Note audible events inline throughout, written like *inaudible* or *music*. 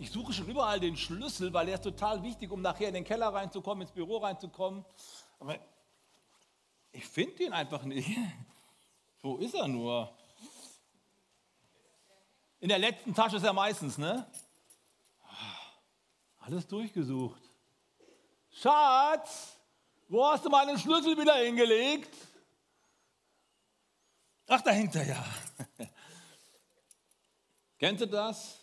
ich suche schon überall den Schlüssel, weil der ist total wichtig, um nachher in den Keller reinzukommen, ins Büro reinzukommen. Aber ich finde ihn einfach nicht. Wo ist er nur? In der letzten Tasche ist er meistens, ne? Alles durchgesucht. Schatz, wo hast du meinen Schlüssel wieder hingelegt? Ach, dahinter, ja. *laughs* Kennt ihr das?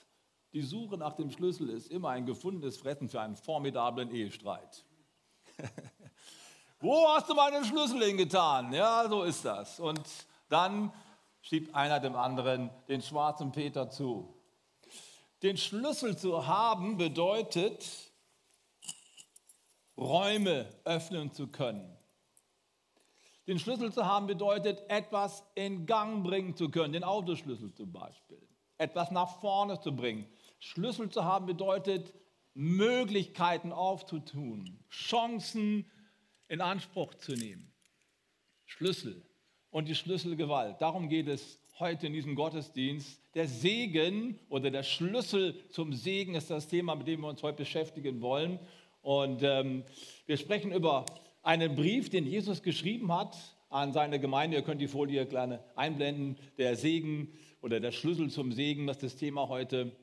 Die Suche nach dem Schlüssel ist immer ein gefundenes Fressen für einen formidablen Ehestreit. *laughs* Wo hast du meinen Schlüssel hingetan? Ja, so ist das. Und dann schiebt einer dem anderen den schwarzen Peter zu. Den Schlüssel zu haben bedeutet, Räume öffnen zu können. Den Schlüssel zu haben bedeutet, etwas in Gang bringen zu können, den Autoschlüssel zum Beispiel. Etwas nach vorne zu bringen. Schlüssel zu haben bedeutet, Möglichkeiten aufzutun, Chancen in Anspruch zu nehmen. Schlüssel und die Schlüsselgewalt. Darum geht es heute in diesem Gottesdienst. Der Segen oder der Schlüssel zum Segen ist das Thema, mit dem wir uns heute beschäftigen wollen. Und ähm, wir sprechen über einen Brief, den Jesus geschrieben hat an seine Gemeinde. Ihr könnt die Folie gerne einblenden. Der Segen oder der Schlüssel zum Segen, das ist das Thema heute.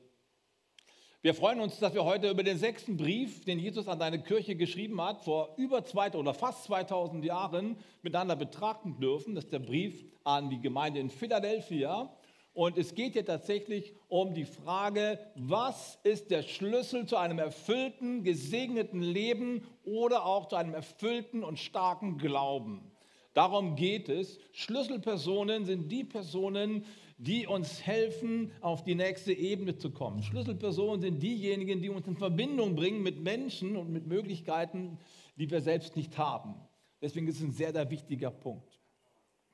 Wir freuen uns, dass wir heute über den sechsten Brief, den Jesus an seine Kirche geschrieben hat, vor über zwei oder fast 2000 Jahren miteinander betrachten dürfen. Das ist der Brief an die Gemeinde in Philadelphia. Und es geht hier tatsächlich um die Frage, was ist der Schlüssel zu einem erfüllten, gesegneten Leben oder auch zu einem erfüllten und starken Glauben. Darum geht es. Schlüsselpersonen sind die Personen, die uns helfen, auf die nächste Ebene zu kommen. Schlüsselpersonen sind diejenigen, die uns in Verbindung bringen mit Menschen und mit Möglichkeiten, die wir selbst nicht haben. Deswegen ist es ein sehr, sehr wichtiger Punkt.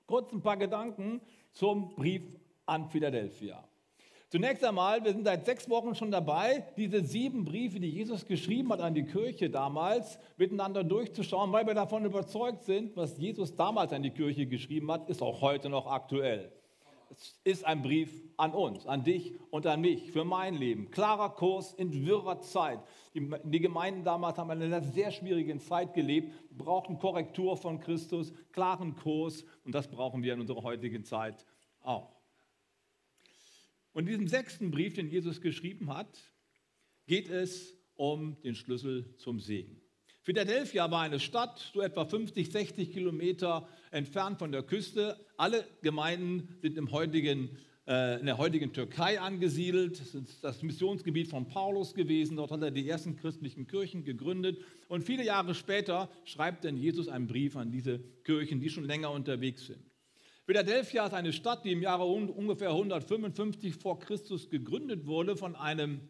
Kurz ein paar Gedanken zum Brief an Philadelphia. Zunächst einmal, wir sind seit sechs Wochen schon dabei, diese sieben Briefe, die Jesus geschrieben hat an die Kirche damals, miteinander durchzuschauen, weil wir davon überzeugt sind, was Jesus damals an die Kirche geschrieben hat, ist auch heute noch aktuell. Es ist ein Brief an uns, an dich und an mich, für mein Leben. Klarer Kurs in wirrer Zeit. Die, die Gemeinden damals haben in einer sehr schwierigen Zeit gelebt, brauchten Korrektur von Christus, klaren Kurs und das brauchen wir in unserer heutigen Zeit auch. Und in diesem sechsten Brief, den Jesus geschrieben hat, geht es um den Schlüssel zum Segen. Philadelphia war eine Stadt, so etwa 50, 60 Kilometer entfernt von der Küste. Alle Gemeinden sind im heutigen, äh, in der heutigen Türkei angesiedelt. Das ist das Missionsgebiet von Paulus gewesen. Dort hat er die ersten christlichen Kirchen gegründet. Und viele Jahre später schreibt dann Jesus einen Brief an diese Kirchen, die schon länger unterwegs sind. Philadelphia ist eine Stadt, die im Jahre ungefähr 155 vor Christus gegründet wurde von einem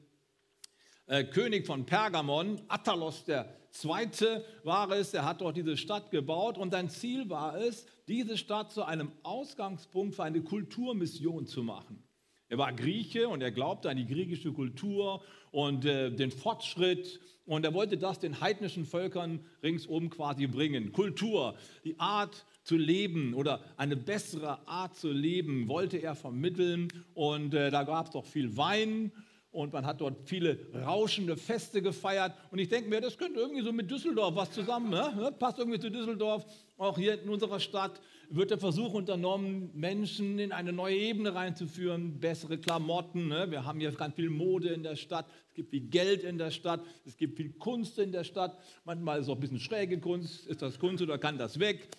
äh, König von Pergamon, Attalos II. war es, er hat dort diese Stadt gebaut und sein Ziel war es, diese Stadt zu einem Ausgangspunkt für eine Kulturmission zu machen. Er war Grieche und er glaubte an die griechische Kultur und äh, den Fortschritt und er wollte das den heidnischen Völkern ringsum quasi bringen. Kultur, die Art zu leben oder eine bessere Art zu leben wollte er vermitteln und äh, da gab es doch viel Wein und man hat dort viele rauschende Feste gefeiert. Und ich denke mir, das könnte irgendwie so mit Düsseldorf was zusammen, ne? passt irgendwie zu Düsseldorf. Auch hier in unserer Stadt wird der Versuch unternommen, Menschen in eine neue Ebene reinzuführen, bessere Klamotten. Ne? Wir haben hier ganz viel Mode in der Stadt, es gibt viel Geld in der Stadt, es gibt viel Kunst in der Stadt. Manchmal ist es auch ein bisschen schräge Kunst. Ist das Kunst oder kann das weg?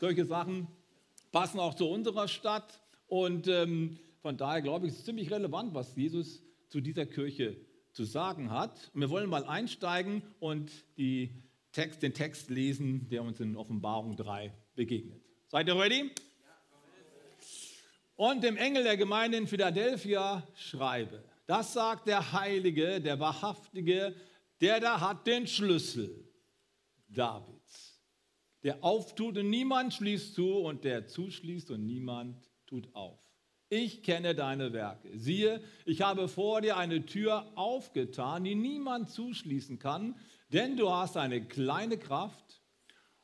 Solche Sachen passen auch zu unserer Stadt. Und ähm, von daher glaube ich, ist es ziemlich relevant, was Jesus zu dieser Kirche zu sagen hat. Und wir wollen mal einsteigen und Text, den Text lesen, der uns in Offenbarung 3 begegnet. Seid ihr ready? Und dem Engel der Gemeinde in Philadelphia schreibe, das sagt der Heilige, der Wahrhaftige, der da hat den Schlüssel Davids, der auftut und niemand schließt zu und der zuschließt und niemand tut auf ich kenne deine Werke. Siehe, ich habe vor dir eine Tür aufgetan, die niemand zuschließen kann, denn du hast eine kleine Kraft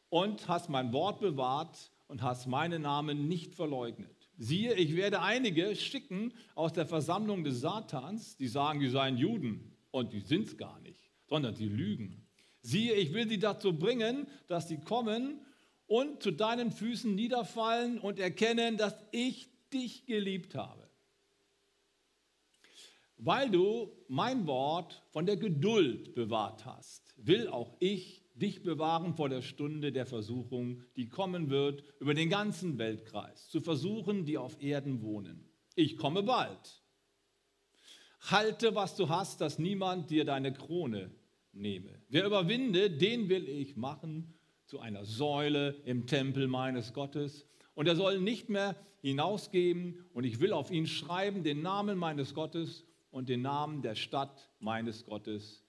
und hast mein Wort bewahrt und hast meinen Namen nicht verleugnet. Siehe, ich werde einige schicken aus der Versammlung des Satans, die sagen, die seien Juden, Und die sind es gar nicht, sondern sie lügen. Siehe, ich will sie dazu bringen, dass sie kommen und zu deinen Füßen niederfallen und erkennen, dass ich dich geliebt habe. Weil du mein Wort von der Geduld bewahrt hast, will auch ich dich bewahren vor der Stunde der Versuchung, die kommen wird über den ganzen Weltkreis, zu versuchen, die auf Erden wohnen. Ich komme bald. Halte, was du hast, dass niemand dir deine Krone nehme. Wer überwinde, den will ich machen zu einer Säule im Tempel meines Gottes. Und er soll nicht mehr hinausgehen. Und ich will auf ihn schreiben den Namen meines Gottes und den Namen der Stadt meines Gottes,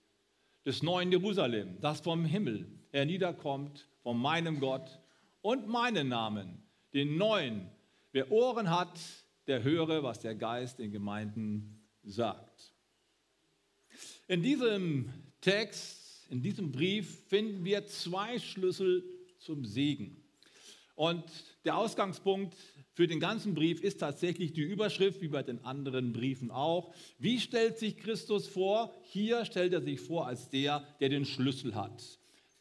des neuen Jerusalem, das vom Himmel herniederkommt, von meinem Gott und meinen Namen, den neuen. Wer Ohren hat, der höre, was der Geist in Gemeinden sagt. In diesem Text, in diesem Brief finden wir zwei Schlüssel zum Segen. Und der Ausgangspunkt für den ganzen Brief ist tatsächlich die Überschrift, wie bei den anderen Briefen auch. Wie stellt sich Christus vor? Hier stellt er sich vor als der, der den Schlüssel hat.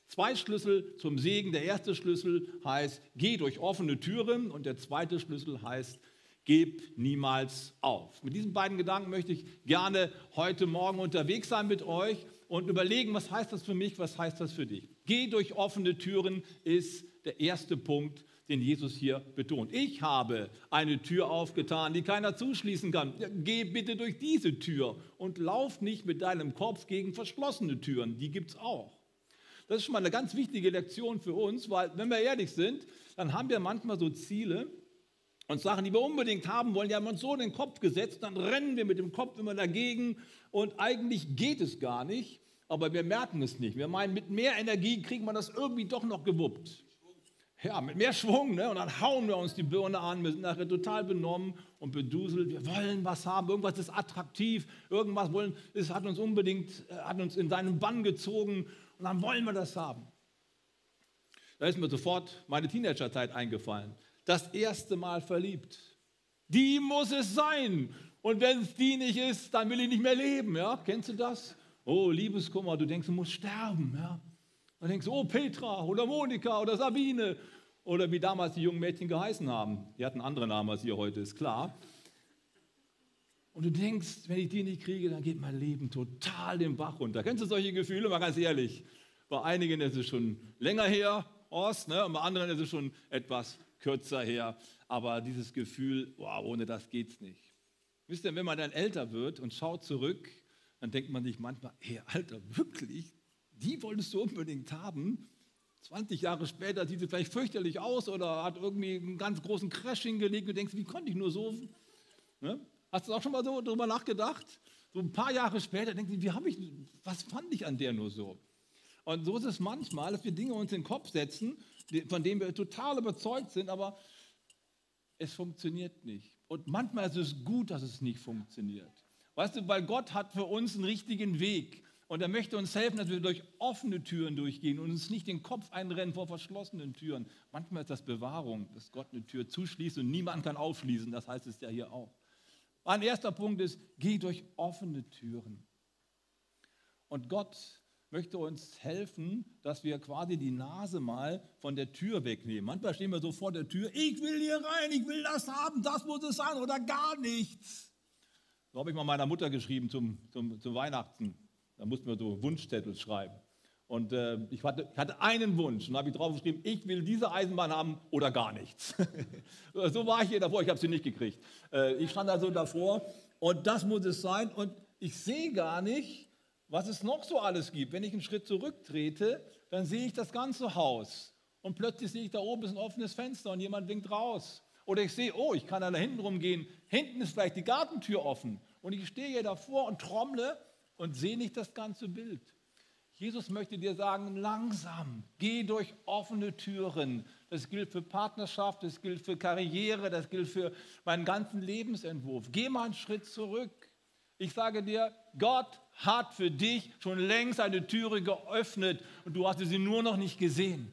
Zwei Schlüssel zum Segen. Der erste Schlüssel heißt, geh durch offene Türen und der zweite Schlüssel heißt, gib niemals auf. Mit diesen beiden Gedanken möchte ich gerne heute Morgen unterwegs sein mit euch und überlegen, was heißt das für mich, was heißt das für dich. Geh durch offene Türen ist der erste Punkt, den Jesus hier betont. Ich habe eine Tür aufgetan, die keiner zuschließen kann. Geh bitte durch diese Tür und lauf nicht mit deinem Kopf gegen verschlossene Türen. Die gibt es auch. Das ist schon mal eine ganz wichtige Lektion für uns, weil, wenn wir ehrlich sind, dann haben wir manchmal so Ziele und Sachen, die wir unbedingt haben wollen, die haben uns so in den Kopf gesetzt, dann rennen wir mit dem Kopf immer dagegen und eigentlich geht es gar nicht, aber wir merken es nicht. Wir meinen, mit mehr Energie kriegt man das irgendwie doch noch gewuppt. Ja, mit mehr Schwung, ne? Und dann hauen wir uns die Birne an, wir sind nachher total benommen und beduselt. Wir wollen was haben, irgendwas ist attraktiv, irgendwas wollen, es hat uns unbedingt, äh, hat uns in seinen Bann gezogen und dann wollen wir das haben. Da ist mir sofort meine Teenagerzeit eingefallen. Das erste Mal verliebt. Die muss es sein. Und wenn es die nicht ist, dann will ich nicht mehr leben. Ja? Kennst du das? Oh, Liebeskummer, du denkst, du musst sterben. Ja? Dann denkst du, oh, Petra oder Monika oder Sabine oder wie damals die jungen Mädchen geheißen haben. Die hatten andere Namen als ihr heute, ist klar. Und du denkst, wenn ich die nicht kriege, dann geht mein Leben total den Bach runter. Kennst du solche Gefühle? Mal ganz ehrlich. Bei einigen ist es schon länger her, Ost, ne? und bei anderen ist es schon etwas kürzer her. Aber dieses Gefühl, wow, ohne das geht's nicht. Wisst ihr, wenn man dann älter wird und schaut zurück, dann denkt man sich manchmal, hey, Alter, wirklich? die wolltest du unbedingt haben. 20 Jahre später sieht sie vielleicht fürchterlich aus oder hat irgendwie einen ganz großen Crash hingelegt und denkst, wie konnte ich nur so? Ne? Hast du auch schon mal so darüber nachgedacht? So ein paar Jahre später denkst du, wie habe ich, was fand ich an der nur so? Und so ist es manchmal, dass wir Dinge uns in den Kopf setzen, von denen wir total überzeugt sind, aber es funktioniert nicht. Und manchmal ist es gut, dass es nicht funktioniert. Weißt du, weil Gott hat für uns einen richtigen Weg. Und er möchte uns helfen, dass wir durch offene Türen durchgehen und uns nicht den Kopf einrennen vor verschlossenen Türen. Manchmal ist das Bewahrung, dass Gott eine Tür zuschließt und niemand kann aufschließen. Das heißt es ja hier auch. Ein erster Punkt ist, geh durch offene Türen. Und Gott möchte uns helfen, dass wir quasi die Nase mal von der Tür wegnehmen. Manchmal stehen wir so vor der Tür, ich will hier rein, ich will das haben, das muss es sein oder gar nichts. So habe ich mal meiner Mutter geschrieben zum, zum, zum Weihnachten. Da mussten wir so Wunschzettel schreiben. Und äh, ich, hatte, ich, hatte, einen Wunsch und habe ich draufgeschrieben, ich will diese Eisenbahn haben oder gar nichts. *laughs* so war ich hier davor, ich habe sie nicht gekriegt. Äh, ich stand also davor und das muss es sein und ich sehe gar nicht, was es noch so alles gibt. Wenn ich einen Schritt zurücktrete, dann sehe ich das ganze Haus und plötzlich sehe ich da oben ist ein offenes Fenster und jemand winkt raus. Oder ich sehe, oh, ich kann da hinten rumgehen, hinten ist vielleicht die Gartentür offen und ich stehe hier davor und trommle und sehe nicht das ganze Bild. Jesus möchte dir sagen, langsam, geh durch offene Türen. Das gilt für Partnerschaft, das gilt für Karriere, das gilt für meinen ganzen Lebensentwurf. Geh mal einen Schritt zurück. Ich sage dir, Gott hat für dich schon längst eine Türe geöffnet und du hast sie nur noch nicht gesehen.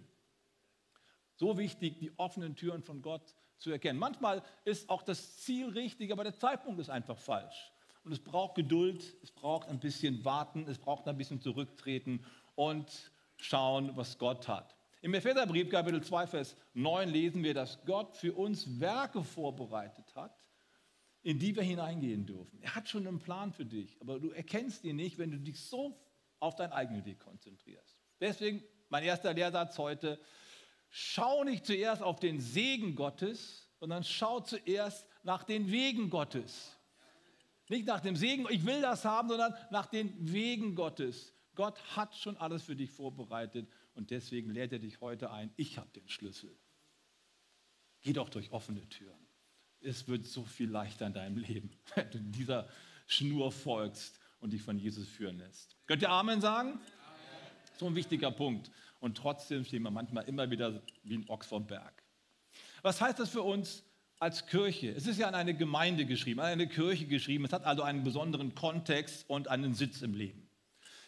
So wichtig, die offenen Türen von Gott zu erkennen. Manchmal ist auch das Ziel richtig, aber der Zeitpunkt ist einfach falsch. Und es braucht Geduld, es braucht ein bisschen Warten, es braucht ein bisschen Zurücktreten und schauen, was Gott hat. Im Epheserbrief Kapitel 2, Vers 9 lesen wir, dass Gott für uns Werke vorbereitet hat, in die wir hineingehen dürfen. Er hat schon einen Plan für dich, aber du erkennst ihn nicht, wenn du dich so auf deinen eigenen Weg konzentrierst. Deswegen mein erster Lehrsatz heute, schau nicht zuerst auf den Segen Gottes, sondern schau zuerst nach den Wegen Gottes. Nicht nach dem Segen, ich will das haben, sondern nach den Wegen Gottes. Gott hat schon alles für dich vorbereitet und deswegen lädt er dich heute ein, ich habe den Schlüssel. Geh doch durch offene Türen. Es wird so viel leichter in deinem Leben, *laughs* wenn du dieser Schnur folgst und dich von Jesus führen lässt. Könnt ihr Amen sagen? Amen. So ein wichtiger Punkt. Und trotzdem stehen wir manchmal immer wieder wie ein Ochs vom Berg. Was heißt das für uns als Kirche? Es ist ja an eine Gemeinde geschrieben, an eine Kirche geschrieben. Es hat also einen besonderen Kontext und einen Sitz im Leben.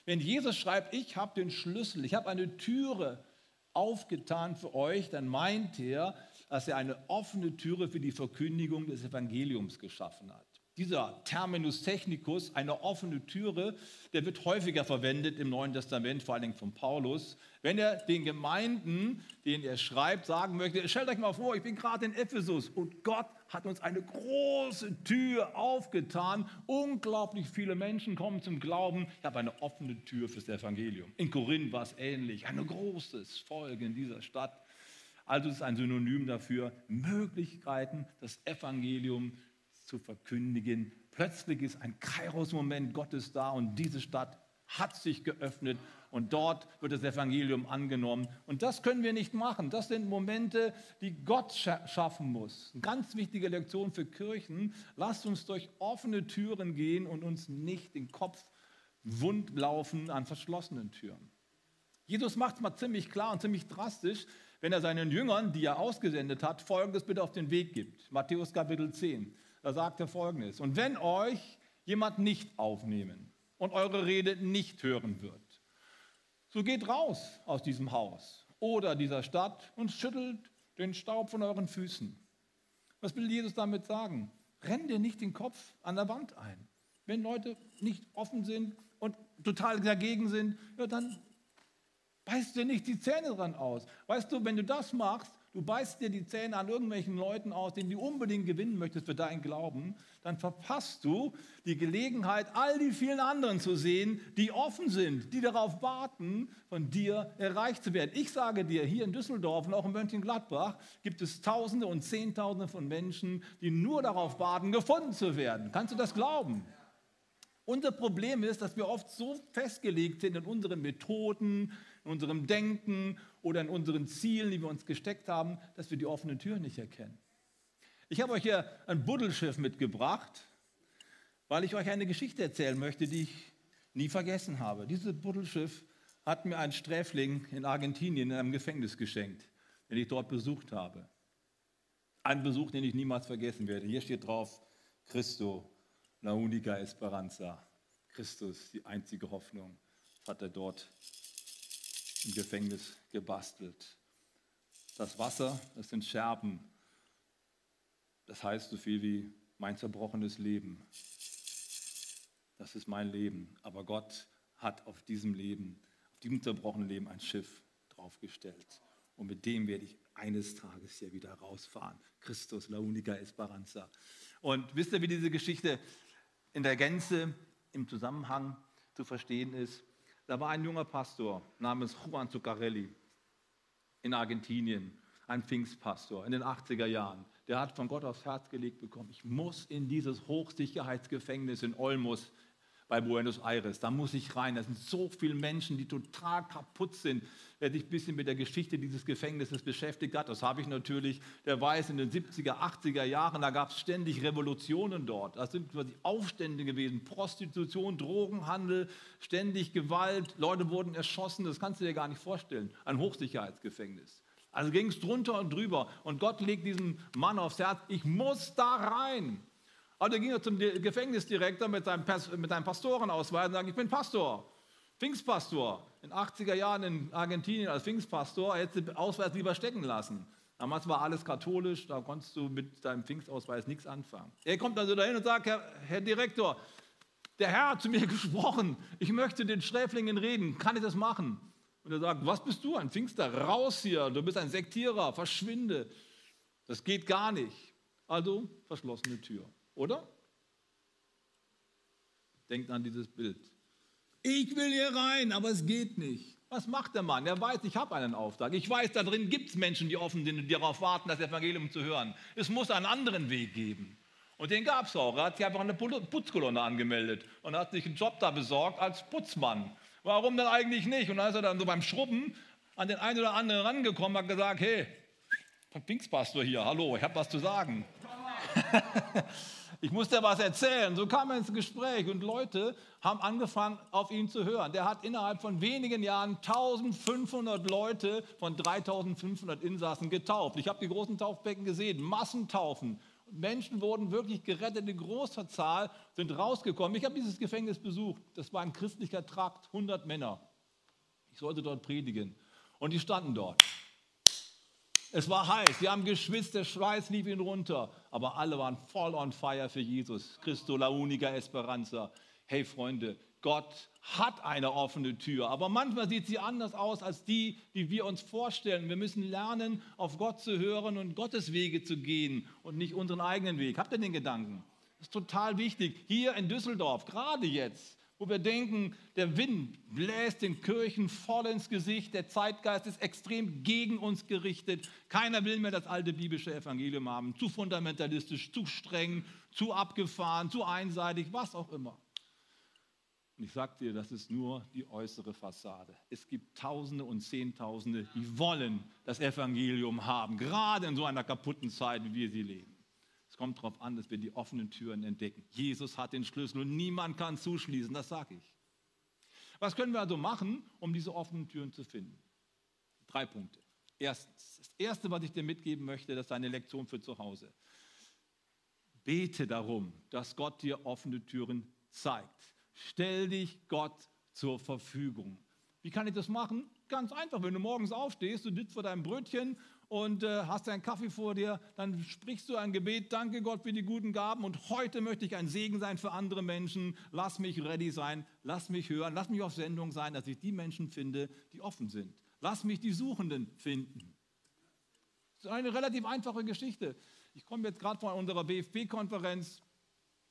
Wenn Jesus schreibt, ich habe den Schlüssel, ich habe eine Türe aufgetan für euch, dann meint er, dass er eine offene Türe für die Verkündigung des Evangeliums geschaffen hat. Dieser Terminus technicus, eine offene Türe, der wird häufiger verwendet im Neuen Testament, vor allen Dingen von Paulus, wenn er den Gemeinden, denen er schreibt, sagen möchte, stellt euch mal vor, ich bin gerade in Ephesus und Gott hat uns eine große Tür aufgetan. Unglaublich viele Menschen kommen zum Glauben. Ich habe eine offene Tür fürs Evangelium. In Korinth war es ähnlich. Ein großes Volk in dieser Stadt. Also es ist ein Synonym dafür, Möglichkeiten, das Evangelium zu verkündigen. Plötzlich ist ein Kairos-Moment Gottes da und diese Stadt hat sich geöffnet und dort wird das Evangelium angenommen. Und das können wir nicht machen. Das sind Momente, die Gott schaffen muss. Eine ganz wichtige Lektion für Kirchen. Lasst uns durch offene Türen gehen und uns nicht den Kopf wund laufen an verschlossenen Türen. Jesus macht es mal ziemlich klar und ziemlich drastisch, wenn er seinen Jüngern, die er ausgesendet hat, Folgendes bitte auf den Weg gibt. Matthäus Kapitel 10. Da sagt er folgendes: Und wenn euch jemand nicht aufnehmen und eure Rede nicht hören wird, so geht raus aus diesem Haus oder dieser Stadt und schüttelt den Staub von euren Füßen. Was will Jesus damit sagen? Renn dir nicht den Kopf an der Wand ein. Wenn Leute nicht offen sind und total dagegen sind, ja, dann beißt dir nicht die Zähne dran aus. Weißt du, wenn du das machst, du beißt dir die Zähne an irgendwelchen Leuten aus, denen du unbedingt gewinnen möchtest für deinen Glauben, dann verpasst du die Gelegenheit, all die vielen anderen zu sehen, die offen sind, die darauf warten, von dir erreicht zu werden. Ich sage dir, hier in Düsseldorf und auch in Mönchengladbach gibt es Tausende und Zehntausende von Menschen, die nur darauf warten, gefunden zu werden. Kannst du das glauben? Unser Problem ist, dass wir oft so festgelegt sind in unseren Methoden, in unserem Denken oder in unseren Zielen, die wir uns gesteckt haben, dass wir die offene Tür nicht erkennen. Ich habe euch hier ein Buddelschiff mitgebracht, weil ich euch eine Geschichte erzählen möchte, die ich nie vergessen habe. Dieses Buddelschiff hat mir ein Sträfling in Argentinien in einem Gefängnis geschenkt, den ich dort besucht habe. Ein Besuch, den ich niemals vergessen werde. Hier steht drauf, Christo, la única esperanza. Christus, die einzige Hoffnung, hat er dort im Gefängnis gebastelt. Das Wasser, das sind Scherben. Das heißt so viel wie mein zerbrochenes Leben. Das ist mein Leben. Aber Gott hat auf diesem Leben, auf diesem zerbrochenen Leben ein Schiff draufgestellt. Und mit dem werde ich eines Tages hier wieder rausfahren. Christus, la única esperanza. Und wisst ihr, wie diese Geschichte in der Gänze im Zusammenhang zu verstehen ist? Da war ein junger Pastor namens Juan Zuccarelli in Argentinien, ein Pfingstpastor in den 80er Jahren. Der hat von Gott aufs Herz gelegt bekommen, ich muss in dieses Hochsicherheitsgefängnis in Olmos bei Buenos Aires. Da muss ich rein. Da sind so viele Menschen, die total kaputt sind. Wer sich ein bisschen mit der Geschichte dieses Gefängnisses beschäftigt hat, das habe ich natürlich, der weiß, in den 70er, 80er Jahren, da gab es ständig Revolutionen dort. Das sind quasi Aufstände gewesen, Prostitution, Drogenhandel, ständig Gewalt, Leute wurden erschossen, das kannst du dir gar nicht vorstellen. Ein Hochsicherheitsgefängnis. Also ging es drunter und drüber. Und Gott legt diesem Mann aufs Herz, ich muss da rein. Also ging er zum Gefängnisdirektor mit seinem, mit seinem Pastorenausweis und sagte, ich bin Pastor, Pfingstpastor. In 80er Jahren in Argentinien als Pfingstpastor, hätte den Ausweis lieber stecken lassen. Damals war alles katholisch, da konntest du mit deinem Pfingstausweis nichts anfangen. Er kommt also dahin und sagt, Herr, Herr Direktor, der Herr hat zu mir *laughs* gesprochen, ich möchte den Sträflingen reden, kann ich das machen? Und er sagt, was bist du, ein Pfingster? Raus hier, du bist ein Sektierer, verschwinde. Das geht gar nicht. Also verschlossene Tür, oder? Denkt an dieses Bild. Ich will hier rein, aber es geht nicht. Was macht der Mann? Er weiß, ich habe einen Auftrag. Ich weiß, da drin gibt es Menschen, die offen sind und darauf warten, das Evangelium zu hören. Es muss einen anderen Weg geben. Und den gab es auch. Er hat sich einfach eine Putzkolonne angemeldet und hat sich einen Job da besorgt als Putzmann. Warum denn eigentlich nicht? Und dann ist er dann so beim Schrubben an den einen oder anderen rangekommen und hat gesagt, hey, Pfingstpastor hier, hallo, ich habe was zu sagen. *laughs* ich muss dir was erzählen. So kam er ins Gespräch und Leute haben angefangen, auf ihn zu hören. Der hat innerhalb von wenigen Jahren 1500 Leute von 3500 Insassen getauft. Ich habe die großen Taufbecken gesehen, Massentaufen. Menschen wurden wirklich gerettet in großer Zahl, sind rausgekommen. Ich habe dieses Gefängnis besucht. Das war ein christlicher Trakt, 100 Männer. Ich sollte dort predigen. Und die standen dort. Es war heiß, sie haben geschwitzt, der Schweiß lief ihnen runter, aber alle waren voll on fire für Jesus. Christo la unica esperanza. Hey Freunde, Gott hat eine offene Tür, aber manchmal sieht sie anders aus als die, die wir uns vorstellen. Wir müssen lernen, auf Gott zu hören und Gottes Wege zu gehen und nicht unseren eigenen Weg. Habt ihr den Gedanken? Das ist total wichtig. Hier in Düsseldorf, gerade jetzt, wo wir denken, der Wind bläst den Kirchen voll ins Gesicht, der Zeitgeist ist extrem gegen uns gerichtet. Keiner will mehr das alte biblische Evangelium haben. Zu fundamentalistisch, zu streng, zu abgefahren, zu einseitig, was auch immer. Und ich sage dir, das ist nur die äußere Fassade. Es gibt Tausende und Zehntausende, die wollen das Evangelium haben, gerade in so einer kaputten Zeit, wie wir sie leben. Kommt darauf an, dass wir die offenen Türen entdecken. Jesus hat den Schlüssel und niemand kann zuschließen, das sage ich. Was können wir also machen, um diese offenen Türen zu finden? Drei Punkte. Erstens, das Erste, was ich dir mitgeben möchte, das ist eine Lektion für zu Hause. Bete darum, dass Gott dir offene Türen zeigt. Stell dich Gott zur Verfügung. Wie kann ich das machen? Ganz einfach, wenn du morgens aufstehst, du sitzt vor deinem Brötchen und äh, hast einen Kaffee vor dir, dann sprichst du ein Gebet, danke Gott für die guten Gaben und heute möchte ich ein Segen sein für andere Menschen. Lass mich ready sein, lass mich hören, lass mich auf Sendung sein, dass ich die Menschen finde, die offen sind. Lass mich die Suchenden finden. Das ist eine relativ einfache Geschichte. Ich komme jetzt gerade von unserer BFP-Konferenz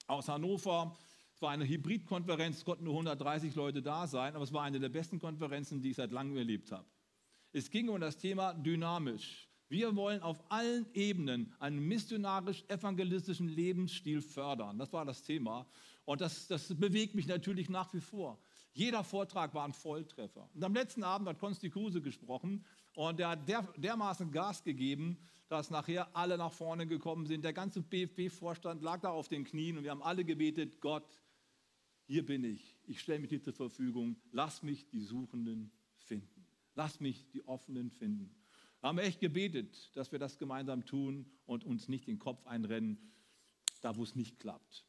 aus Hannover. Es war eine Hybridkonferenz, es konnten nur 130 Leute da sein, aber es war eine der besten Konferenzen, die ich seit langem erlebt habe. Es ging um das Thema dynamisch. Wir wollen auf allen Ebenen einen missionarisch-evangelistischen Lebensstil fördern. Das war das Thema. Und das, das bewegt mich natürlich nach wie vor. Jeder Vortrag war ein Volltreffer. Und am letzten Abend hat Konsti Kruse gesprochen und er hat der, dermaßen Gas gegeben, dass nachher alle nach vorne gekommen sind. Der ganze BFB-Vorstand lag da auf den Knien und wir haben alle gebetet, Gott, hier bin ich, ich stelle mich dir zur Verfügung, lass mich die Suchenden finden, lass mich die Offenen finden. Wir haben echt gebetet, dass wir das gemeinsam tun und uns nicht den Kopf einrennen, da wo es nicht klappt.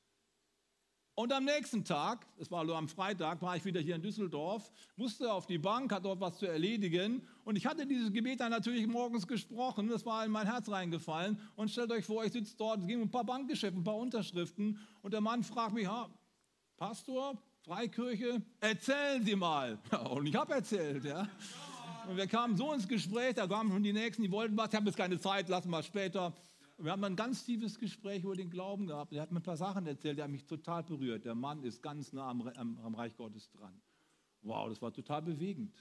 Und am nächsten Tag, es war nur am Freitag, war ich wieder hier in Düsseldorf, musste auf die Bank, hatte dort was zu erledigen. Und ich hatte dieses Gebet dann natürlich morgens gesprochen. Das war in mein Herz reingefallen. Und stellt euch vor, ich sitze dort, es ging um ein paar Bankgeschäfte, ein paar Unterschriften. Und der Mann fragt mich, Pastor, Freikirche, erzählen Sie mal. *laughs* Ja, und ich habe erzählt, ja. Und wir kamen so ins Gespräch, da kamen schon die Nächsten, die wollten was, ich habe jetzt keine Zeit, lassen wir später. Wir haben ein ganz tiefes Gespräch über den Glauben gehabt. Er hat mir ein paar Sachen erzählt, die haben mich total berührt. Der Mann ist ganz nah am, am, am Reich Gottes dran. Wow, das war total bewegend.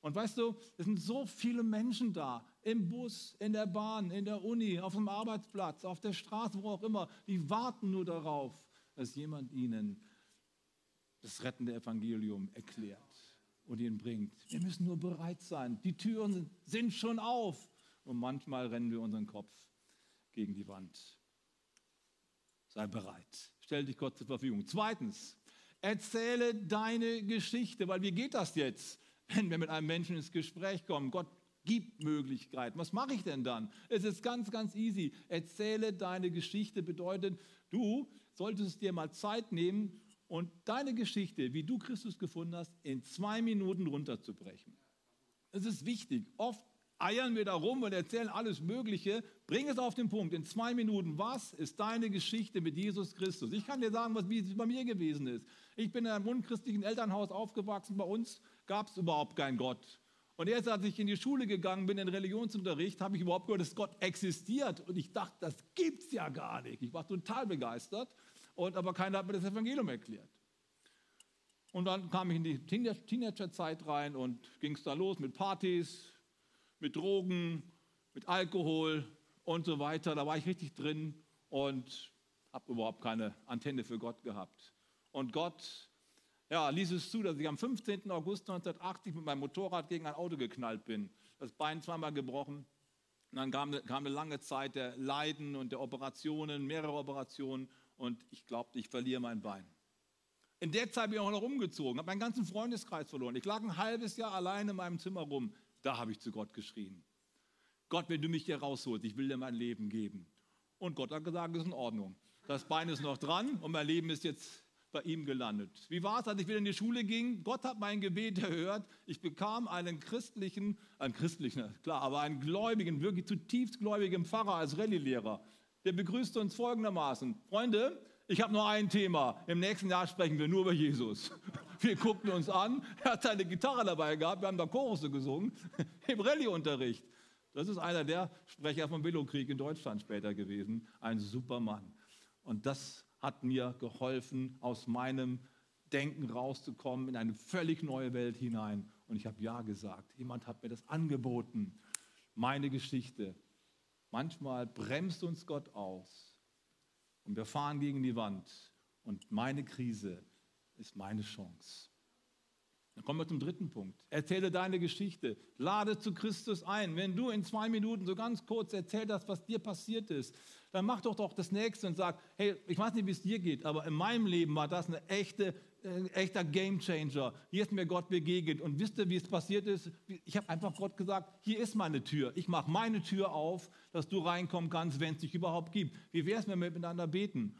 Und weißt du, es sind so viele Menschen da, im Bus, in der Bahn, in der Uni, auf dem Arbeitsplatz, auf der Straße, wo auch immer, die warten nur darauf, dass jemand ihnen das rettende Evangelium erklärt und ihnen bringt. Wir müssen nur bereit sein. Die Türen sind schon auf und manchmal rennen wir unseren Kopf gegen die Wand. Sei bereit. Stell dich Gott zur Verfügung. Zweitens, erzähle deine Geschichte, weil wie geht das jetzt, wenn wir mit einem Menschen ins Gespräch kommen? Gott gibt Möglichkeiten. Was mache ich denn dann? Es ist ganz, ganz easy. Erzähle deine Geschichte bedeutet, du solltest dir mal Zeit nehmen und deine Geschichte, wie du Christus gefunden hast, in zwei Minuten runterzubrechen. Es ist wichtig. Oft eiern wir da rum und erzählen alles Mögliche. Bring es auf den Punkt in zwei Minuten. Was ist deine Geschichte mit Jesus Christus? Ich kann dir sagen, was, wie es bei mir gewesen ist. Ich bin in einem unchristlichen Elternhaus aufgewachsen. Bei uns gab es überhaupt keinen Gott. Und erst als ich in die Schule gegangen bin, in Religionsunterricht, habe ich überhaupt gehört, dass Gott existiert. Und ich dachte, das gibt es ja gar nicht. Ich war total begeistert. Und, aber keiner hat mir das Evangelium erklärt. Und dann kam ich in die Teenagerzeit rein und ging es da los mit Partys, mit Drogen, mit Alkohol und so weiter. Da war ich richtig drin und habe überhaupt keine Antenne für Gott gehabt. Und Gott ja, ließ es zu, dass ich am 15. August 1980 mit meinem Motorrad gegen ein Auto geknallt bin. Das Bein zweimal gebrochen. Und dann kam, kam eine lange Zeit der Leiden und der Operationen, mehrere Operationen. Und ich glaubte, ich verliere mein Bein. In der Zeit bin ich auch noch umgezogen, habe meinen ganzen Freundeskreis verloren. Ich lag ein halbes Jahr allein in meinem Zimmer rum. Da habe ich zu Gott geschrien. Gott, wenn du mich hier rausholst, ich will dir mein Leben geben. Und Gott hat gesagt, ist in Ordnung. Das Bein ist noch dran und mein Leben ist jetzt bei ihm gelandet. Wie war es, als ich wieder in die Schule ging? Gott hat mein Gebet erhört. Ich bekam einen christlichen, einen christlichen, klar, aber einen gläubigen, wirklich zutiefst gläubigen Pfarrer als Rallye-Lehrer. Der begrüßte uns folgendermaßen: Freunde, ich habe nur ein Thema. Im nächsten Jahr sprechen wir nur über Jesus. *laughs* Wir guckten uns an. Er hat seine Gitarre dabei gehabt. Wir haben da Chorusse gesungen *laughs* im Rallye-Unterricht. Das ist einer der Sprecher vom Billowkrieg in Deutschland später gewesen. Ein super Mann. Und das hat mir geholfen, aus meinem Denken rauszukommen, in eine völlig neue Welt hinein. Und ich habe Ja gesagt. Jemand hat mir das angeboten. Meine Geschichte. Manchmal bremst uns Gott aus und wir fahren gegen die Wand. Und meine Krise ist meine Chance. Dann kommen wir zum dritten Punkt. Erzähle deine Geschichte. Lade zu Christus ein. Wenn du in zwei Minuten so ganz kurz erzählt hast, was dir passiert ist, dann mach doch doch das Nächste und sag, hey, ich weiß nicht, wie es dir geht, aber in meinem Leben war das eine echte, ein echter Gamechanger. Hier ist mir Gott begegnet. Und wisst ihr, wie es passiert ist? Ich habe einfach Gott gesagt, hier ist meine Tür. Ich mache meine Tür auf, dass du reinkommen kannst, wenn es dich überhaupt gibt. Wie wäre es, wenn wir miteinander beten?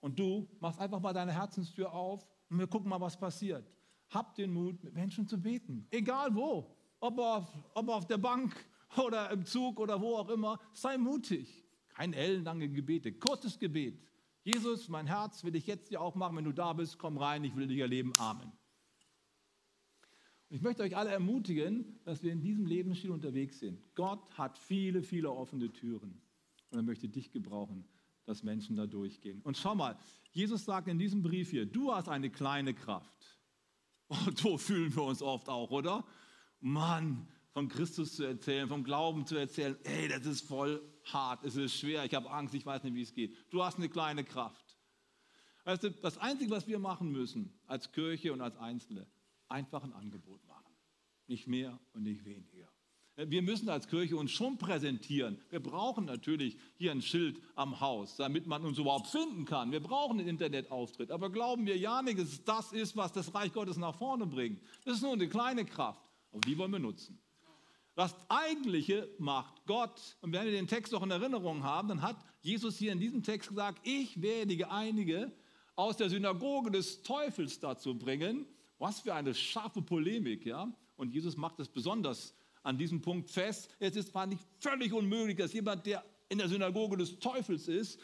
Und du machst einfach mal deine Herzenstür auf und wir gucken mal, was passiert. Hab den Mut, mit Menschen zu beten. Egal wo. Ob auf, ob auf der Bank oder im Zug oder wo auch immer. Sei mutig. Kein ellenlange Gebete, kurzes Gebet. Jesus, mein Herz will ich jetzt dir auch machen. Wenn du da bist, komm rein, ich will dich erleben. Amen. Und ich möchte euch alle ermutigen, dass wir in diesem Lebensstil unterwegs sind. Gott hat viele, viele offene Türen. Und er möchte dich gebrauchen, dass Menschen da durchgehen. Und schau mal, Jesus sagt in diesem Brief hier, du hast eine kleine Kraft. Und *laughs* so fühlen wir uns oft auch, oder? Mann, von Christus zu erzählen, vom Glauben zu erzählen, ey, das ist voll hart, es ist schwer, ich habe Angst, ich weiß nicht, wie es geht. Du hast eine kleine Kraft. Weißt du, das Einzige, was wir machen müssen als Kirche und als Einzelne, einfach ein Angebot machen. Nicht mehr und nicht weniger. Wir müssen als Kirche uns schon präsentieren. Wir brauchen natürlich hier ein Schild am Haus, damit man uns überhaupt finden kann. Wir brauchen einen Internetauftritt. Aber glauben wir ja nicht, dass das ist, was das Reich Gottes nach vorne bringt. Das ist nur eine kleine Kraft. Aber die wollen wir nutzen. Das Eigentliche macht Gott. Und wenn wir den Text noch in Erinnerung haben, dann hat Jesus hier in diesem Text gesagt, ich werde einige aus der Synagoge des Teufels dazu bringen. Was für eine scharfe Polemik, ja? Und Jesus macht es besonders an diesem Punkt fest. Es ist zwar nicht völlig unmöglich, dass jemand, der in der Synagoge des Teufels ist,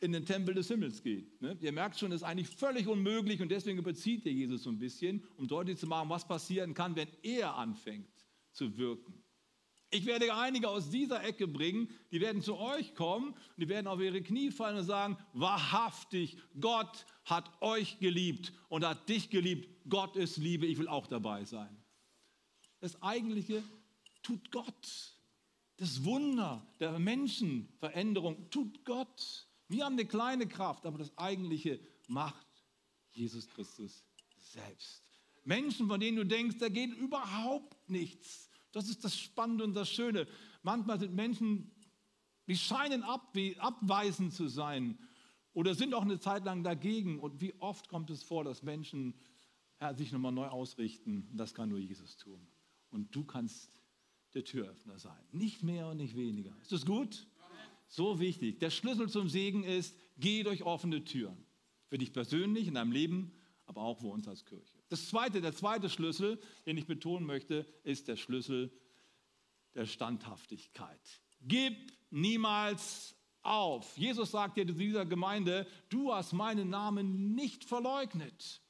in den Tempel des Himmels geht. Ne? Ihr merkt schon, es ist eigentlich völlig unmöglich und deswegen überzieht er Jesus so ein bisschen, um deutlich zu machen, was passieren kann, wenn er anfängt zu wirken. Ich werde einige aus dieser Ecke bringen, die werden zu euch kommen und die werden auf ihre Knie fallen und sagen, wahrhaftig, Gott hat euch geliebt und hat dich geliebt. Gott ist Liebe, ich will auch dabei sein. Das Eigentliche tut Gott. Das Wunder der Menschenveränderung tut Gott. Wir haben eine kleine Kraft, aber das Eigentliche macht Jesus Christus selbst. Menschen, von denen du denkst, da geht überhaupt nichts. Das ist das Spannende und das Schöne. Manchmal sind Menschen, die scheinen ab, abweisend zu sein oder sind auch eine Zeit lang dagegen. Und wie oft kommt es vor, dass Menschen ja, sich nochmal neu ausrichten? Das kann nur Jesus tun. Und du kannst der Türöffner sein. Nicht mehr und nicht weniger. Ist das gut? So wichtig. Der Schlüssel zum Segen ist, geh durch offene Türen. Für dich persönlich in deinem Leben, aber auch für uns als Kirche. Das zweite, der zweite Schlüssel, den ich betonen möchte, ist der Schlüssel der Standhaftigkeit. Gib niemals auf. Jesus sagt ja zu dieser Gemeinde, du hast meinen Namen nicht verleugnet.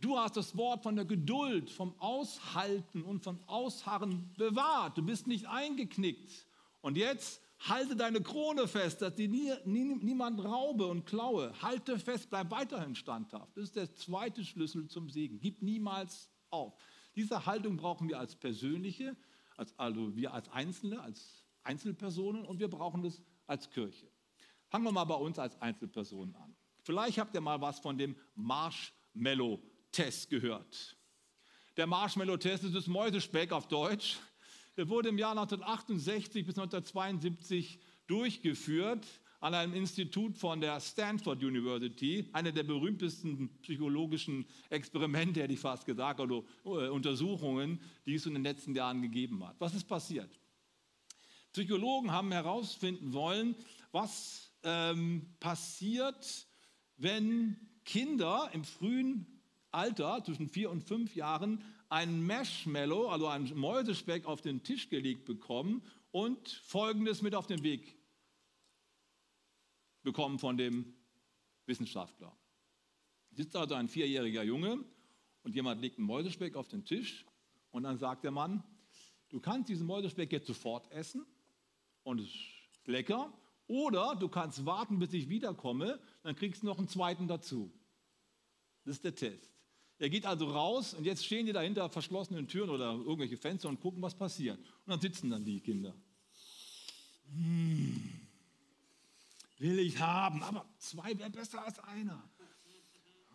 Du hast das Wort von der Geduld, vom Aushalten und vom Ausharren bewahrt. Du bist nicht eingeknickt. Und jetzt halte deine Krone fest, dass die nie, nie, niemand raube und klaue. Halte fest, bleib weiterhin standhaft. Das ist der zweite Schlüssel zum Segen. Gib niemals auf. Diese Haltung brauchen wir als persönliche, als, also wir als Einzelne, als Einzelpersonen und wir brauchen das als Kirche. Fangen wir mal bei uns als Einzelpersonen an. Vielleicht habt ihr mal was von dem Marshmallow-Test gehört. Der Marshmallow-Test ist das Mäusespeck auf Deutsch. Der wurde im Jahr 1968 bis 1972 durchgeführt an einem Institut von der Stanford University, einer der berühmtesten psychologischen Experimente, hätte ich fast gesagt, oder äh, Untersuchungen, die es in den letzten Jahren gegeben hat. Was ist passiert? Psychologen haben herausfinden wollen, was ähm, passiert, wenn Kinder im frühen Alter, zwischen vier und fünf Jahren, ein Marshmallow, also ein Mäusespeck auf den Tisch gelegt bekommen und Folgendes mit auf den Weg bekommen von dem Wissenschaftler. Sitzt also ein vierjähriger Junge und jemand legt einen Mäusespeck auf den Tisch und dann sagt der Mann, du kannst diesen Mäusespeck jetzt sofort essen und es ist lecker oder du kannst warten, bis ich wiederkomme, dann kriegst du noch einen zweiten dazu. Das ist der Test. Er geht also raus und jetzt stehen die da hinter verschlossenen Türen oder irgendwelche Fenster und gucken, was passiert. Und dann sitzen dann die Kinder. Hm will ich haben, aber zwei wäre besser als einer.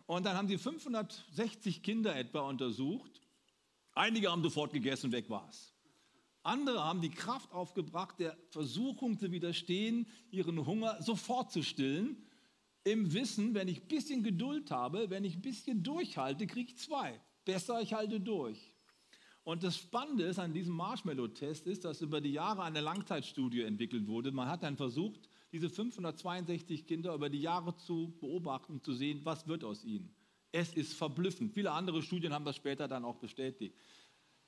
Und dann haben sie 560 Kinder etwa untersucht. Einige haben sofort gegessen und weg war es. Andere haben die Kraft aufgebracht, der Versuchung zu widerstehen, ihren Hunger sofort zu stillen. Im Wissen, wenn ich ein bisschen Geduld habe, wenn ich ein bisschen durchhalte, kriege ich zwei. Besser, ich halte durch. Und das Spannende ist an diesem Marshmallow-Test ist, dass über die Jahre eine Langzeitstudie entwickelt wurde. Man hat dann versucht, diese 562 Kinder über die Jahre zu beobachten zu sehen, was wird aus ihnen. Es ist verblüffend. Viele andere Studien haben das später dann auch bestätigt.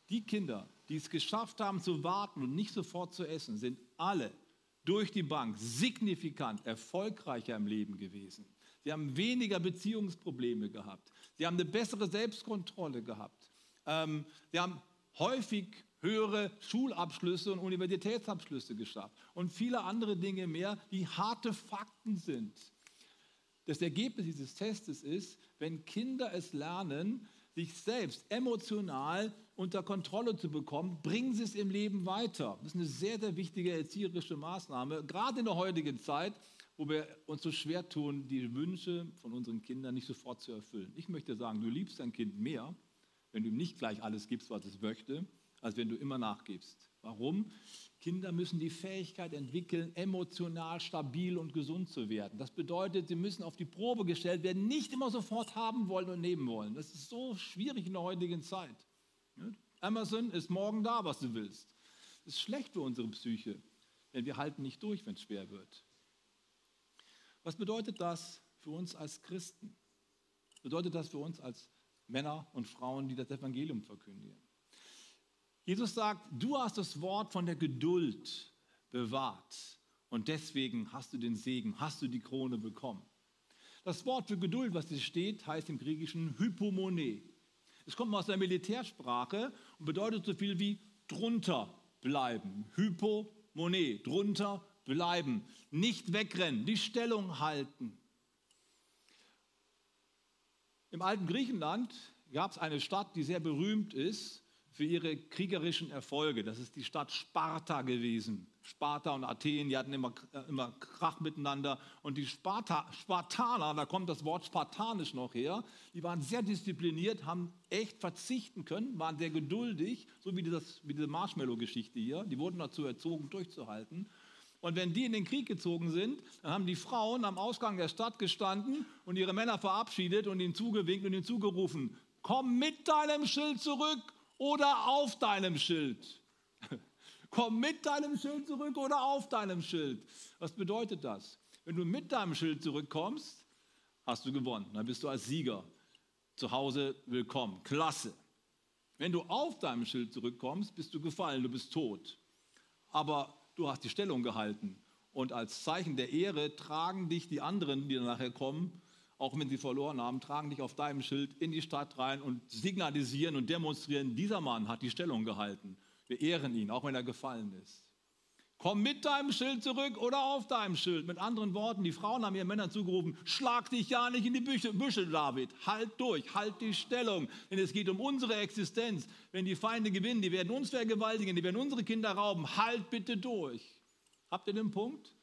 Die Kinder, die es geschafft haben zu warten und nicht sofort zu essen, sind alle durch die Bank signifikant erfolgreicher im Leben gewesen. Sie haben weniger Beziehungsprobleme gehabt. Sie haben eine bessere Selbstkontrolle gehabt. Ähm, sie haben häufig höhere Schulabschlüsse und Universitätsabschlüsse geschafft und viele andere Dinge mehr, die harte Fakten sind. Das Ergebnis dieses Testes ist, wenn Kinder es lernen, sich selbst emotional unter Kontrolle zu bekommen, bringen sie es im Leben weiter. Das ist eine sehr, sehr wichtige erzieherische Maßnahme, gerade in der heutigen Zeit, wo wir uns so schwer tun, die Wünsche von unseren Kindern nicht sofort zu erfüllen. Ich möchte sagen, du liebst dein Kind mehr, wenn du ihm nicht gleich alles gibst, was es möchte, als wenn du immer nachgibst. Warum? Kinder müssen die Fähigkeit entwickeln, emotional stabil und gesund zu werden. Das bedeutet, sie müssen auf die Probe gestellt werden, nicht immer sofort haben wollen und nehmen wollen. Das ist so schwierig in der heutigen Zeit. Amazon ist morgen da, was du willst. Das ist schlecht für unsere Psyche, denn wir halten nicht durch, wenn es schwer wird. Was bedeutet das für uns als Christen? Bedeutet das für uns als Männer und Frauen, die das Evangelium verkündigen? Jesus sagt, du hast das Wort von der Geduld bewahrt und deswegen hast du den Segen, hast du die Krone bekommen. Das Wort für Geduld, was hier steht, heißt im Griechischen Hypomone. Es kommt aus der Militärsprache und bedeutet so viel wie drunter bleiben. Hypomone, drunter bleiben, nicht wegrennen, die Stellung halten. Im alten Griechenland gab es eine Stadt, die sehr berühmt ist für ihre kriegerischen Erfolge. Das ist die Stadt Sparta gewesen. Sparta und Athen, die hatten immer, äh, immer Krach miteinander. Und die Sparta, Spartaner, da kommt das Wort spartanisch noch her, die waren sehr diszipliniert, haben echt verzichten können, waren sehr geduldig, so wie, das, wie diese Marshmallow-Geschichte hier. Die wurden dazu erzogen, durchzuhalten. Und wenn die in den Krieg gezogen sind, dann haben die Frauen am Ausgang der Stadt gestanden und ihre Männer verabschiedet und ihnen zugewinkt und ihnen zugerufen, komm mit deinem Schild zurück oder auf deinem Schild. Komm mit deinem Schild zurück oder auf deinem Schild. Was bedeutet das? Wenn du mit deinem Schild zurückkommst, hast du gewonnen. Dann bist du als Sieger zu Hause willkommen. Klasse. Wenn du auf deinem Schild zurückkommst, bist du gefallen, du bist tot. Aber du hast die Stellung gehalten. Und als Zeichen der Ehre tragen dich die anderen, die nachher kommen, auch wenn sie verloren haben, tragen dich auf deinem Schild in die Stadt rein und signalisieren und demonstrieren, dieser Mann hat die Stellung gehalten. Wir ehren ihn, auch wenn er gefallen ist. Komm mit deinem Schild zurück oder auf deinem Schild. Mit anderen Worten, die Frauen haben ihren Männern zugerufen, schlag dich ja nicht in die Büsche, Büsche, David. Halt durch, halt die Stellung. Denn es geht um unsere Existenz. Wenn die Feinde gewinnen, die werden uns vergewaltigen, die werden unsere Kinder rauben. Halt bitte durch. Habt ihr den Punkt?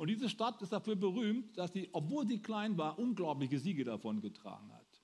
Und diese Stadt ist dafür berühmt, dass sie, obwohl sie klein war, unglaubliche Siege davon getragen hat.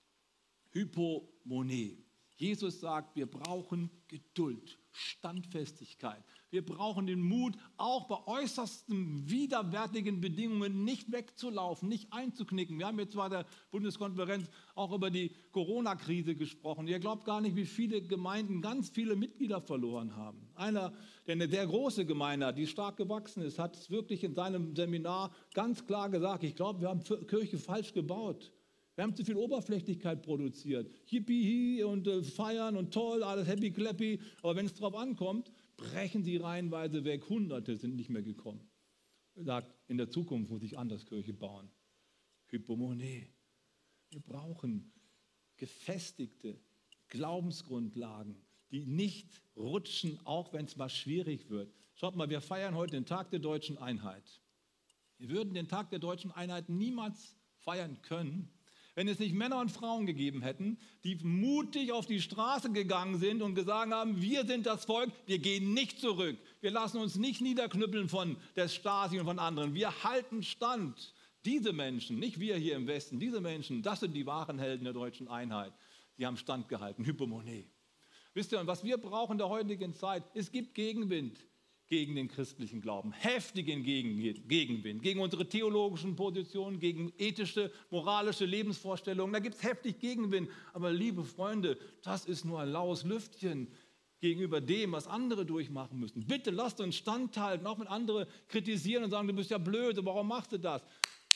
Hypomone. Jesus sagt, wir brauchen Geduld, Standfestigkeit. Wir brauchen den Mut, auch bei äußersten widerwärtigen Bedingungen nicht wegzulaufen, nicht einzuknicken. Wir haben jetzt bei der Bundeskonferenz auch über die Corona-Krise gesprochen. Ihr glaubt gar nicht, wie viele Gemeinden ganz viele Mitglieder verloren haben. Einer, der eine sehr große Gemeinde die stark gewachsen ist, hat es wirklich in seinem Seminar ganz klar gesagt, ich glaube, wir haben Kirche falsch gebaut. Wir haben zu viel Oberflächlichkeit produziert. Hippie und äh, feiern und toll, alles happy clappy. Aber wenn es darauf ankommt, brechen sie reihenweise weg. Hunderte sind nicht mehr gekommen. Er sagt, in der Zukunft muss ich anders Kirche bauen. Hypomone. Wir brauchen gefestigte Glaubensgrundlagen, die nicht rutschen, auch wenn es mal schwierig wird. Schaut mal, wir feiern heute den Tag der deutschen Einheit. Wir würden den Tag der deutschen Einheit niemals feiern können, wenn es nicht Männer und Frauen gegeben hätten, die mutig auf die Straße gegangen sind und gesagt haben, wir sind das Volk, wir gehen nicht zurück. Wir lassen uns nicht niederknüppeln von der Stasi und von anderen. Wir halten stand. Diese Menschen, nicht wir hier im Westen, diese Menschen, das sind die wahren Helden der deutschen Einheit. Die haben standgehalten, Hypomonie. Wisst ihr, was wir brauchen in der heutigen Zeit, es gibt Gegenwind gegen den christlichen Glauben, heftigen Gegenwind, gegen unsere theologischen Positionen, gegen ethische, moralische Lebensvorstellungen. Da gibt es heftig Gegenwind. Aber liebe Freunde, das ist nur ein laues Lüftchen gegenüber dem, was andere durchmachen müssen. Bitte lasst uns standhalten, auch wenn andere kritisieren und sagen, du bist ja blöd, warum machst du das?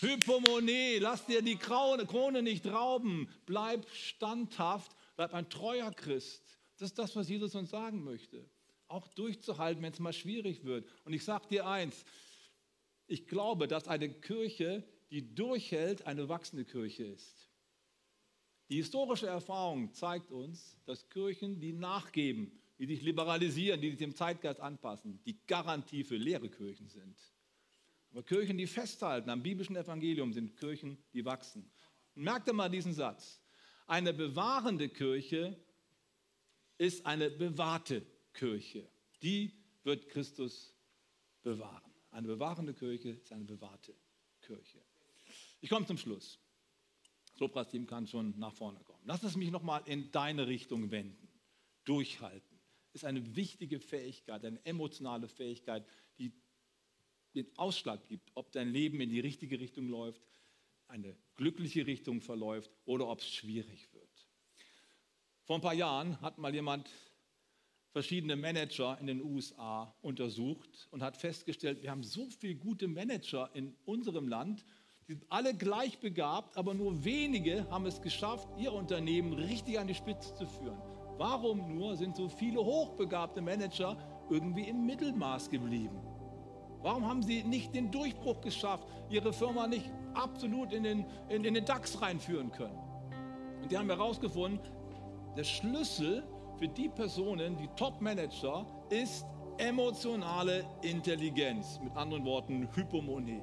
Hypomone, lass dir die Krone nicht rauben. Bleib standhaft, bleib ein treuer Christ. Das ist das, was Jesus uns sagen möchte auch durchzuhalten, wenn es mal schwierig wird. Und ich sage dir eins, ich glaube, dass eine Kirche, die durchhält, eine wachsende Kirche ist. Die historische Erfahrung zeigt uns, dass Kirchen, die nachgeben, die sich liberalisieren, die sich dem Zeitgeist anpassen, die Garantie für leere Kirchen sind. Aber Kirchen, die festhalten am biblischen Evangelium, sind Kirchen, die wachsen. Merkt ihr mal diesen Satz. Eine bewahrende Kirche ist eine bewahrte Kirche. Die wird Christus bewahren. Eine bewahrende Kirche ist eine bewahrte Kirche. Ich komme zum Schluss. Das Lobpreisteam kann schon nach vorne kommen. Lass es mich nochmal in deine Richtung wenden. Durchhalten ist eine wichtige Fähigkeit, eine emotionale Fähigkeit, die den Ausschlag gibt, ob dein Leben in die richtige Richtung läuft, eine glückliche Richtung verläuft oder ob es schwierig wird. Vor ein paar Jahren hat mal jemand verschiedene Manager in den USA untersucht und hat festgestellt, wir haben so viele gute Manager in unserem Land, die sind alle gleich begabt, aber nur wenige haben es geschafft, ihr Unternehmen richtig an die Spitze zu führen. Warum nur sind so viele hochbegabte Manager irgendwie im Mittelmaß geblieben? Warum haben sie nicht den Durchbruch geschafft, ihre Firma nicht absolut in den, in, in den DAX reinführen können? Und die haben herausgefunden, der Schlüssel für die Personen, die Top-Manager, ist emotionale Intelligenz. Mit anderen Worten, Hypomonie.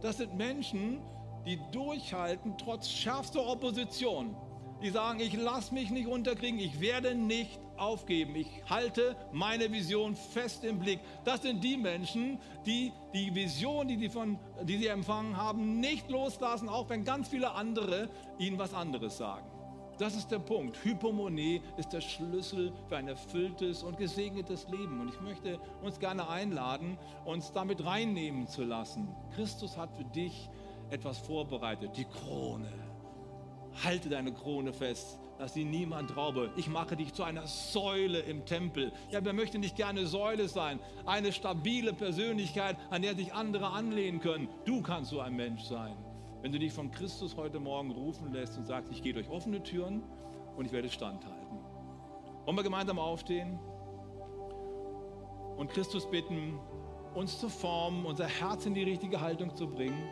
Das sind Menschen, die durchhalten trotz schärfster Opposition. Die sagen, ich lasse mich nicht unterkriegen, ich werde nicht aufgeben, ich halte meine Vision fest im Blick. Das sind die Menschen, die die Vision, die, die, von, die sie empfangen haben, nicht loslassen, auch wenn ganz viele andere ihnen was anderes sagen. Das ist der Punkt. Hypomonie ist der Schlüssel für ein erfülltes und gesegnetes Leben. Und ich möchte uns gerne einladen, uns damit reinnehmen zu lassen. Christus hat für dich etwas vorbereitet, die Krone. Halte deine Krone fest, dass sie niemand raube. Ich mache dich zu einer Säule im Tempel. Ja, wer möchte nicht gerne Säule sein? Eine stabile Persönlichkeit, an der sich andere anlehnen können. Du kannst so ein Mensch sein. Wenn du dich von Christus heute Morgen rufen lässt und sagst, ich gehe durch offene Türen und ich werde standhalten. Wollen wir gemeinsam aufstehen und Christus bitten, uns zu formen, unser Herz in die richtige Haltung zu bringen?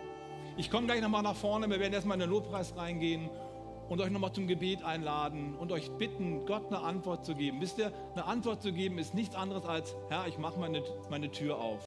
Ich komme gleich nochmal nach vorne, wir werden erstmal in den Lobpreis reingehen und euch nochmal zum Gebet einladen und euch bitten, Gott eine Antwort zu geben. Wisst ihr, eine Antwort zu geben ist nichts anderes als, Herr, ich mache meine, meine Tür auf.